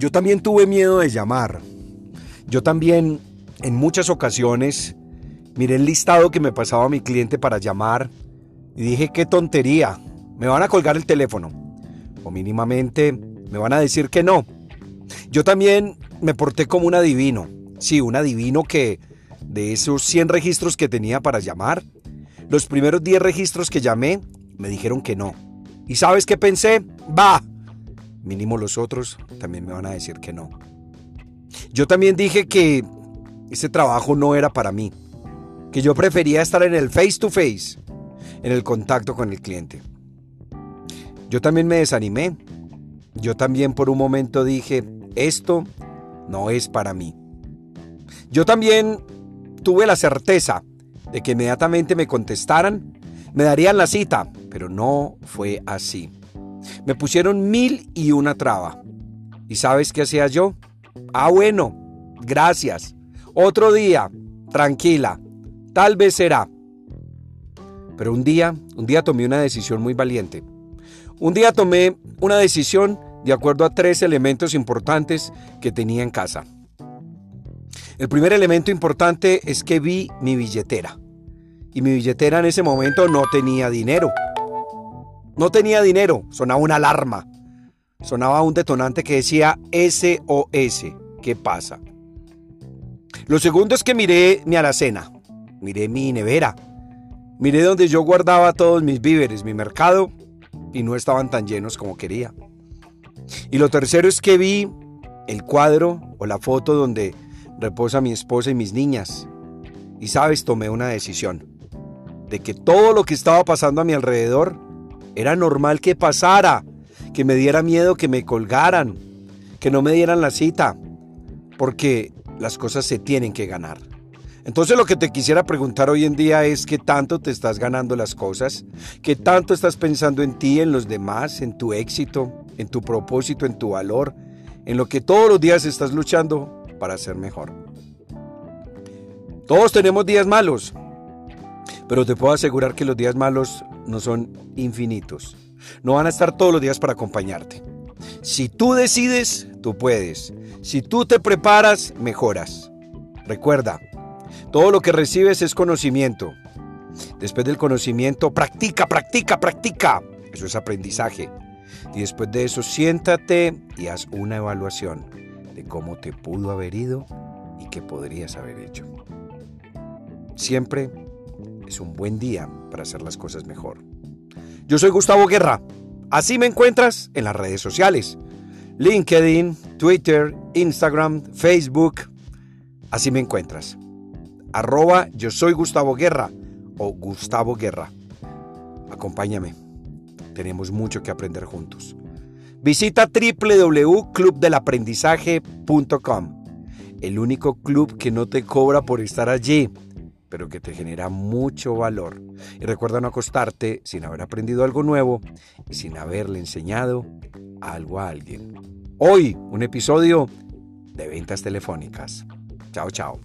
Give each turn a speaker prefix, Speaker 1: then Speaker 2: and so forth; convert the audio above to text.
Speaker 1: Yo también tuve miedo de llamar. Yo también, en muchas ocasiones, miré el listado que me pasaba mi cliente para llamar y dije, qué tontería, me van a colgar el teléfono. O mínimamente me van a decir que no. Yo también me porté como un adivino. Sí, un adivino que de esos 100 registros que tenía para llamar, los primeros 10 registros que llamé me dijeron que no. ¿Y sabes qué pensé? Va. Mínimo los otros también me van a decir que no. Yo también dije que ese trabajo no era para mí, que yo prefería estar en el face to face, en el contacto con el cliente. Yo también me desanimé. Yo también por un momento dije, esto no es para mí. Yo también tuve la certeza de que inmediatamente me contestaran, me darían la cita, pero no fue así. Me pusieron mil y una traba. ¿Y sabes qué hacía yo? Ah, bueno, gracias. Otro día, tranquila, tal vez será. Pero un día, un día tomé una decisión muy valiente. Un día tomé una decisión de acuerdo a tres elementos importantes que tenía en casa. El primer elemento importante es que vi mi billetera. Y mi billetera en ese momento no tenía dinero. No tenía dinero, sonaba una alarma. Sonaba un detonante que decía SOS. ¿Qué pasa? Lo segundo es que miré mi alacena, miré mi nevera, miré donde yo guardaba todos mis víveres, mi mercado, y no estaban tan llenos como quería. Y lo tercero es que vi el cuadro o la foto donde reposa mi esposa y mis niñas. Y sabes, tomé una decisión de que todo lo que estaba pasando a mi alrededor era normal que pasara, que me diera miedo que me colgaran, que no me dieran la cita, porque las cosas se tienen que ganar. Entonces lo que te quisiera preguntar hoy en día es qué tanto te estás ganando las cosas, qué tanto estás pensando en ti, en los demás, en tu éxito, en tu propósito, en tu valor, en lo que todos los días estás luchando para ser mejor. Todos tenemos días malos, pero te puedo asegurar que los días malos no son infinitos. No van a estar todos los días para acompañarte. Si tú decides, tú puedes. Si tú te preparas, mejoras. Recuerda, todo lo que recibes es conocimiento. Después del conocimiento, practica, practica, practica. Eso es aprendizaje. Y después de eso, siéntate y haz una evaluación de cómo te pudo haber ido y qué podrías haber hecho. Siempre es un buen día para hacer las cosas mejor. Yo soy Gustavo Guerra. Así me encuentras en las redes sociales. LinkedIn, Twitter, Instagram, Facebook. Así me encuentras. Arroba yo soy Gustavo Guerra o Gustavo Guerra. Acompáñame. Tenemos mucho que aprender juntos. Visita www.clubdelaprendizaje.com, el único club que no te cobra por estar allí, pero que te genera mucho valor. Y recuerda no acostarte sin haber aprendido algo nuevo y sin haberle enseñado algo a alguien. Hoy, un episodio de ventas telefónicas. Chao, chao.